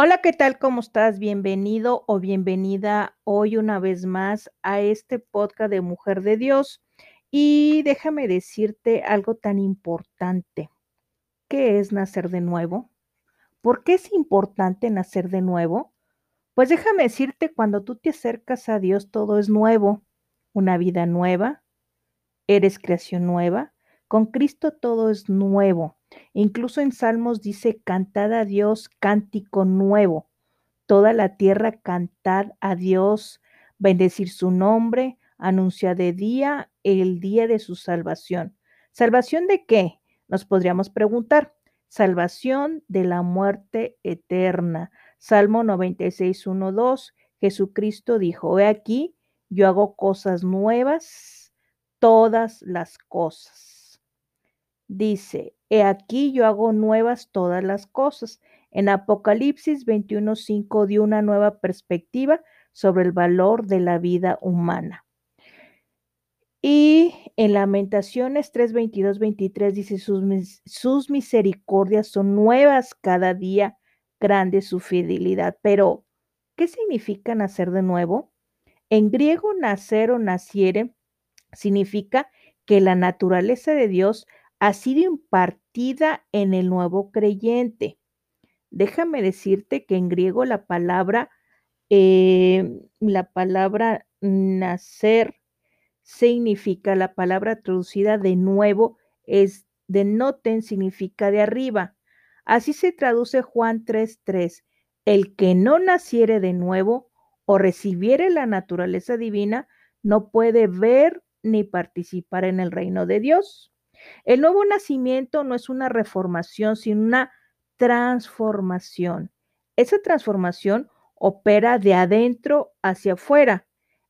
Hola, ¿qué tal? ¿Cómo estás? Bienvenido o bienvenida hoy una vez más a este podcast de Mujer de Dios. Y déjame decirte algo tan importante. ¿Qué es nacer de nuevo? ¿Por qué es importante nacer de nuevo? Pues déjame decirte, cuando tú te acercas a Dios, todo es nuevo. Una vida nueva, eres creación nueva. Con Cristo todo es nuevo. Incluso en Salmos dice, cantad a Dios cántico nuevo. Toda la tierra cantad a Dios, bendecir su nombre, anunciar de día el día de su salvación. ¿Salvación de qué? Nos podríamos preguntar. Salvación de la muerte eterna. Salmo 96, 1, 2. Jesucristo dijo, he aquí, yo hago cosas nuevas, todas las cosas. Dice, He aquí yo hago nuevas todas las cosas. En Apocalipsis 21.5 dio una nueva perspectiva sobre el valor de la vida humana. Y en Lamentaciones 3:22, 23 dice, sus, sus misericordias son nuevas cada día, grande su fidelidad. Pero, ¿qué significa nacer de nuevo? En griego, nacer o naciere significa que la naturaleza de Dios ha sido impartida en el nuevo creyente. Déjame decirte que en griego la palabra, eh, la palabra nacer significa, la palabra traducida de nuevo es de noten, significa de arriba. Así se traduce Juan 3:3. El que no naciere de nuevo o recibiere la naturaleza divina no puede ver ni participar en el reino de Dios. El nuevo nacimiento no es una reformación, sino una transformación. Esa transformación opera de adentro hacia afuera.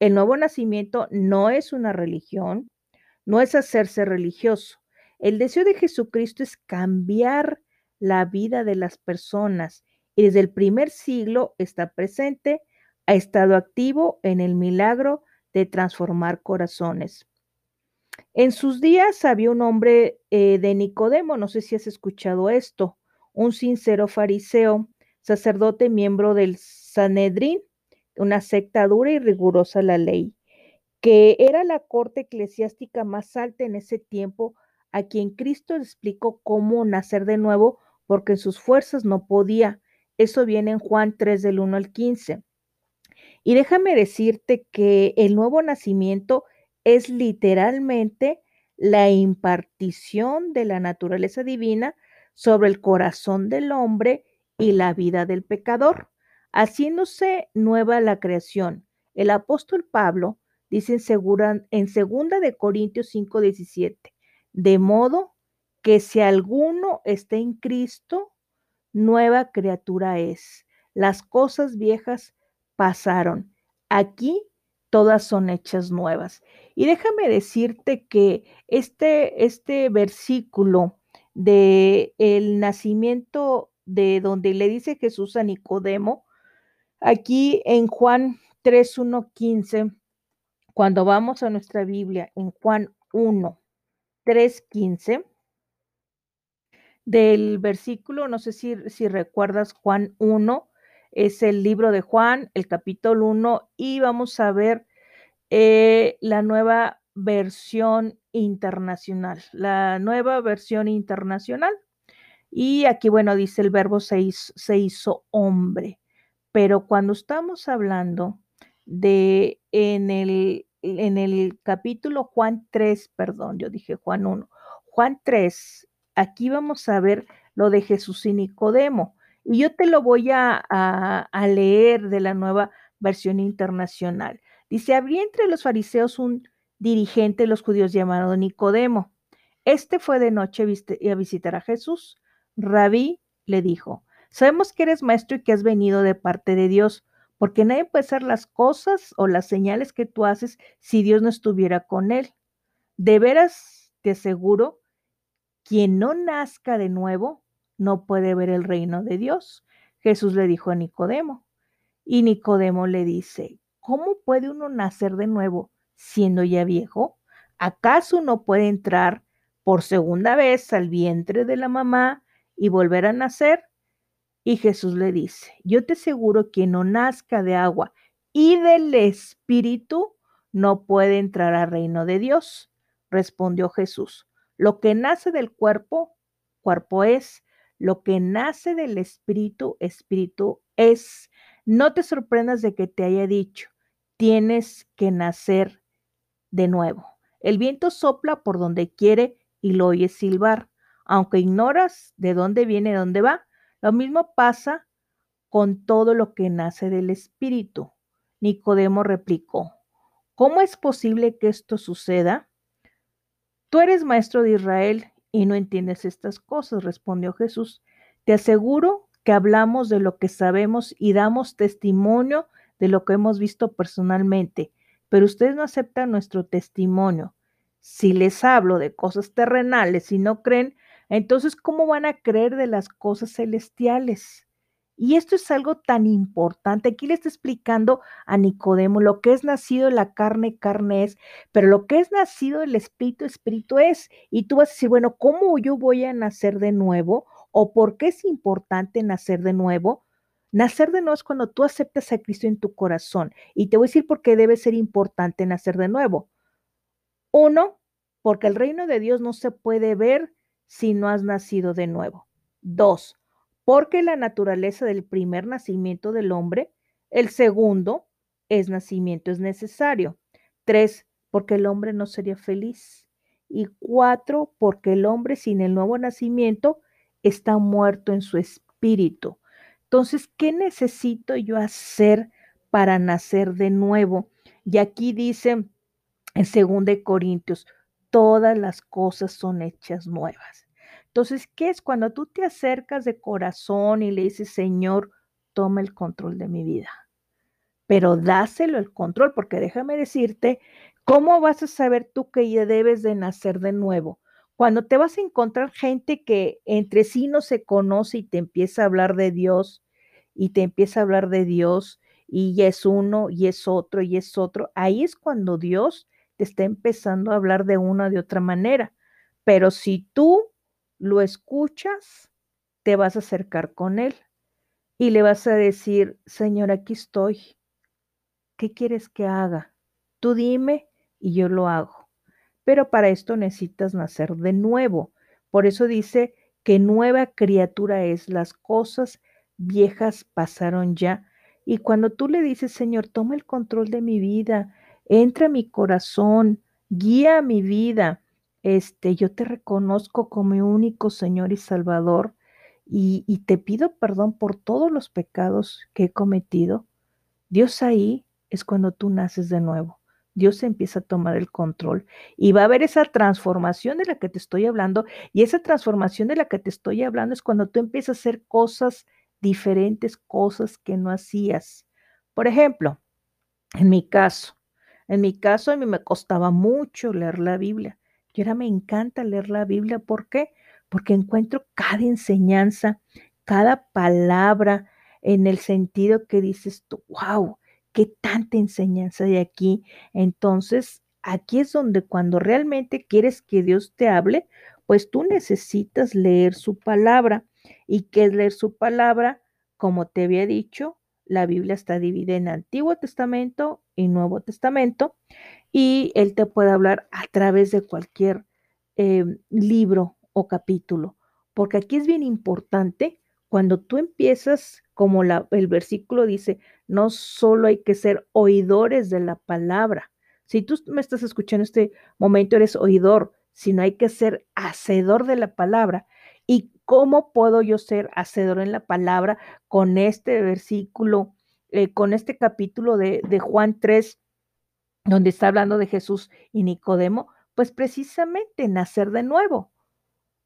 El nuevo nacimiento no es una religión, no es hacerse religioso. El deseo de Jesucristo es cambiar la vida de las personas y desde el primer siglo está presente, ha estado activo en el milagro de transformar corazones. En sus días había un hombre eh, de Nicodemo, no sé si has escuchado esto, un sincero fariseo, sacerdote miembro del Sanedrín, una secta dura y rigurosa la ley, que era la corte eclesiástica más alta en ese tiempo, a quien Cristo explicó cómo nacer de nuevo, porque en sus fuerzas no podía. Eso viene en Juan 3 del 1 al 15. Y déjame decirte que el nuevo nacimiento es literalmente la impartición de la naturaleza divina sobre el corazón del hombre y la vida del pecador, haciéndose nueva la creación. El apóstol Pablo dice en, segunda, de Corintios 5:17, de modo que si alguno está en Cristo, nueva criatura es. Las cosas viejas pasaron. Aquí todas son hechas nuevas. Y déjame decirte que este, este versículo de el nacimiento de donde le dice Jesús a Nicodemo, aquí en Juan 3, 1, 15, cuando vamos a nuestra Biblia, en Juan 1, 3, 15, del versículo, no sé si, si recuerdas Juan 1, es el libro de Juan, el capítulo 1, y vamos a ver eh, la nueva versión internacional, la nueva versión internacional. Y aquí, bueno, dice el verbo se hizo, hombre, pero cuando estamos hablando de en el, en el capítulo Juan 3, perdón, yo dije Juan 1, Juan 3, aquí vamos a ver lo de Jesús y Nicodemo. Y yo te lo voy a, leer de la nueva versión internacional. Dice, había entre los fariseos un dirigente de los judíos llamado Nicodemo. Este fue de noche a visitar a Jesús. Rabí le dijo, sabemos que eres maestro y que has venido de parte de Dios, porque nadie puede hacer las cosas o las señales que tú haces si Dios no estuviera con él. De veras, te aseguro, quien no nazca de nuevo no puede ver el reino de Dios. Jesús le dijo a Nicodemo. Y Nicodemo le dice, ¿cómo puede uno nacer de nuevo siendo ya viejo? ¿Acaso uno puede entrar por segunda vez al vientre de la mamá y volver a nacer? Y Jesús le dice, yo te aseguro que no nazca de agua y del Espíritu no puede entrar al reino de Dios. Respondió Jesús, lo que nace del cuerpo, cuerpo es, lo que nace del Espíritu, Espíritu es. No te sorprendas de que te haya dicho, tienes que nacer de nuevo. El viento sopla por donde quiere y lo oyes silbar, aunque ignoras de dónde viene, de dónde va. Lo mismo pasa con todo lo que nace del Espíritu. Nicodemo replicó, ¿cómo es posible que esto suceda? Tú eres maestro de Israel y no entiendes estas cosas, respondió Jesús. Te aseguro que hablamos de lo que sabemos y damos testimonio de lo que hemos visto personalmente, pero ustedes no aceptan nuestro testimonio. Si les hablo de cosas terrenales y no creen, entonces ¿cómo van a creer de las cosas celestiales? Y esto es algo tan importante. Aquí le está explicando a Nicodemo lo que es nacido la carne, carne es, pero lo que es nacido del espíritu, espíritu es. Y tú vas a decir, bueno, ¿cómo yo voy a nacer de nuevo? ¿O por qué es importante nacer de nuevo? Nacer de nuevo es cuando tú aceptas a Cristo en tu corazón. Y te voy a decir por qué debe ser importante nacer de nuevo. Uno, porque el reino de Dios no se puede ver si no has nacido de nuevo. Dos, porque la naturaleza del primer nacimiento del hombre, el segundo es nacimiento es necesario. Tres, porque el hombre no sería feliz. Y cuatro, porque el hombre sin el nuevo nacimiento está muerto en su espíritu. Entonces, ¿qué necesito yo hacer para nacer de nuevo? Y aquí dice en 2 Corintios, todas las cosas son hechas nuevas. Entonces, ¿qué es cuando tú te acercas de corazón y le dices, Señor, toma el control de mi vida? Pero dáselo el control, porque déjame decirte, ¿cómo vas a saber tú que ya debes de nacer de nuevo? Cuando te vas a encontrar gente que entre sí no se conoce y te empieza a hablar de Dios y te empieza a hablar de Dios y es uno y es otro y es otro, ahí es cuando Dios te está empezando a hablar de una de otra manera. Pero si tú lo escuchas, te vas a acercar con Él y le vas a decir, Señor, aquí estoy. ¿Qué quieres que haga? Tú dime y yo lo hago pero para esto necesitas nacer de nuevo. Por eso dice que nueva criatura es, las cosas viejas pasaron ya. Y cuando tú le dices, Señor, toma el control de mi vida, entra a mi corazón, guía mi vida, este, yo te reconozco como mi único Señor y Salvador y, y te pido perdón por todos los pecados que he cometido. Dios ahí es cuando tú naces de nuevo. Dios empieza a tomar el control y va a haber esa transformación de la que te estoy hablando. Y esa transformación de la que te estoy hablando es cuando tú empiezas a hacer cosas diferentes, cosas que no hacías. Por ejemplo, en mi caso, en mi caso a mí me costaba mucho leer la Biblia. Y ahora me encanta leer la Biblia. ¿Por qué? Porque encuentro cada enseñanza, cada palabra en el sentido que dices tú, wow, qué tanta enseñanza hay aquí. Entonces, aquí es donde cuando realmente quieres que Dios te hable, pues tú necesitas leer su palabra. ¿Y qué es leer su palabra? Como te había dicho, la Biblia está dividida en Antiguo Testamento y Nuevo Testamento y Él te puede hablar a través de cualquier em, libro o capítulo, porque aquí es bien importante cuando tú empiezas, como el versículo dice, no solo hay que ser oidores de la palabra. Si tú me estás escuchando en este momento, eres oidor, sino hay que ser hacedor de la palabra. ¿Y cómo puedo yo ser hacedor en la palabra con este versículo, eh, con este capítulo de, de Juan 3, donde está hablando de Jesús y Nicodemo? Pues precisamente nacer de nuevo.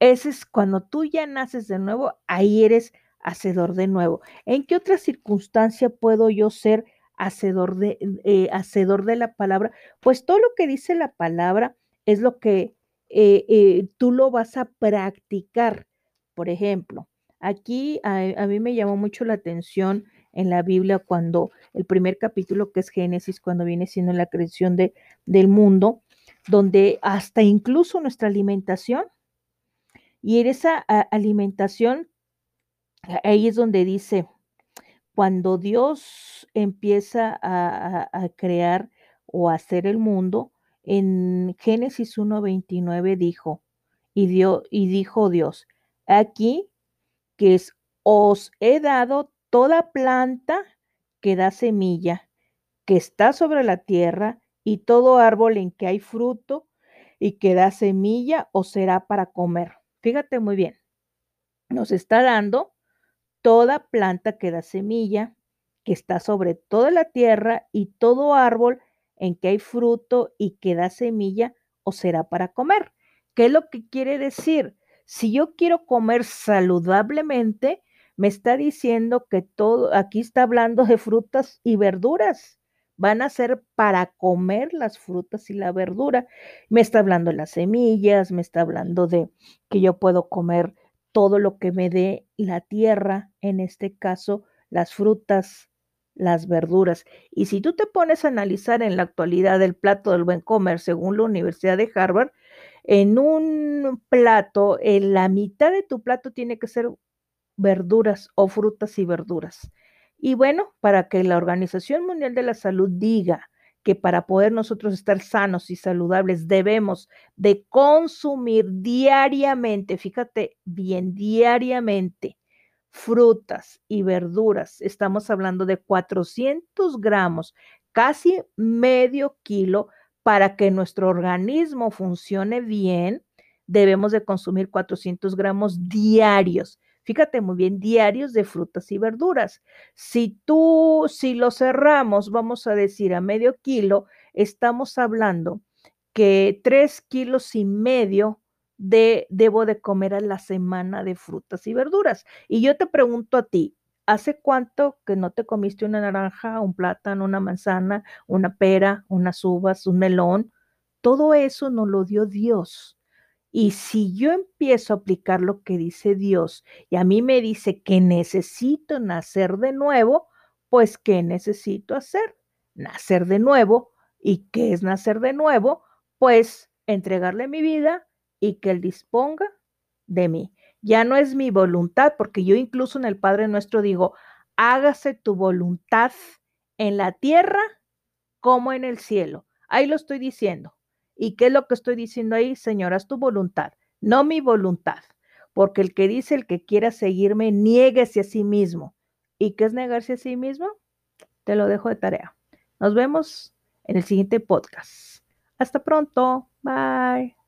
Ese es cuando tú ya naces de nuevo, ahí eres hacedor de nuevo. ¿En qué otra circunstancia puedo yo ser hacedor de, eh, hacedor de la palabra? Pues todo lo que dice la palabra es lo que eh, eh, tú lo vas a practicar. Por ejemplo, aquí a, a, mí me llamó mucho la atención en la Biblia cuando el primer capítulo que es Génesis, cuando viene siendo la creación de, del mundo, donde hasta incluso nuestra alimentación y en esa alimentación ahí es donde dice, cuando Dios empieza a, a, crear o a hacer el mundo, en Génesis 1.29 dijo, y, dio, y dijo Dios, aquí que es, os he dado toda planta que da semilla, que está sobre la tierra, y todo árbol en que hay fruto y que da semilla, os será para comer. Fíjate muy bien, nos está dando toda planta que da semilla, que está sobre toda la tierra, y todo árbol en que hay fruto y que da semilla, os será para comer. ¿Qué es lo que quiere decir? Si yo quiero comer saludablemente, me está diciendo que todo, aquí está hablando de frutas y verduras. Van a ser para comer las frutas y la verdura. Me está hablando de las semillas, me está hablando de que yo puedo comer todo lo que me dé la tierra, en este caso las frutas, las verduras. Y si tú te pones a analizar en la actualidad el plato del buen comer, según la Universidad de Harvard, en un plato, en la mitad de tu plato tiene que ser verduras o frutas y verduras. Y bueno, para que la Organización Mundial de la Salud diga que para poder nosotros estar sanos y saludables debemos de consumir diariamente, fíjate bien, diariamente, frutas y verduras. Estamos hablando de 400 gramos, casi medio kilo, para que nuestro organismo funcione bien, debemos de consumir 400 gramos diarios. Fíjate muy bien, diarios de frutas y verduras. Si tú, si lo cerramos, vamos a decir a medio kilo, estamos hablando que tres kilos y medio de, debo de comer a la semana de frutas y verduras. Y yo te pregunto a ti, ¿hace cuánto que no te comiste una naranja, un plátano, una manzana, una pera, unas uvas, un melón? Todo eso nos lo dio Dios. Y si yo empiezo a aplicar lo que dice Dios y a mí me dice que necesito nacer de nuevo, pues ¿qué necesito hacer? Nacer de nuevo. ¿Y qué es nacer de nuevo? Pues entregarle mi vida y que Él disponga de mí. Ya no es mi voluntad, porque yo incluso en el Padre nuestro digo, hágase tu voluntad en la tierra como en el cielo. Ahí lo estoy diciendo. ¿Y qué es lo que estoy diciendo ahí? Señor, haz tu voluntad, no mi voluntad. Porque el que dice, el que quiera seguirme, niéguese a sí mismo. ¿Y qué es negarse a sí mismo? Te lo dejo de tarea. Nos vemos en el siguiente podcast. Hasta pronto. Bye.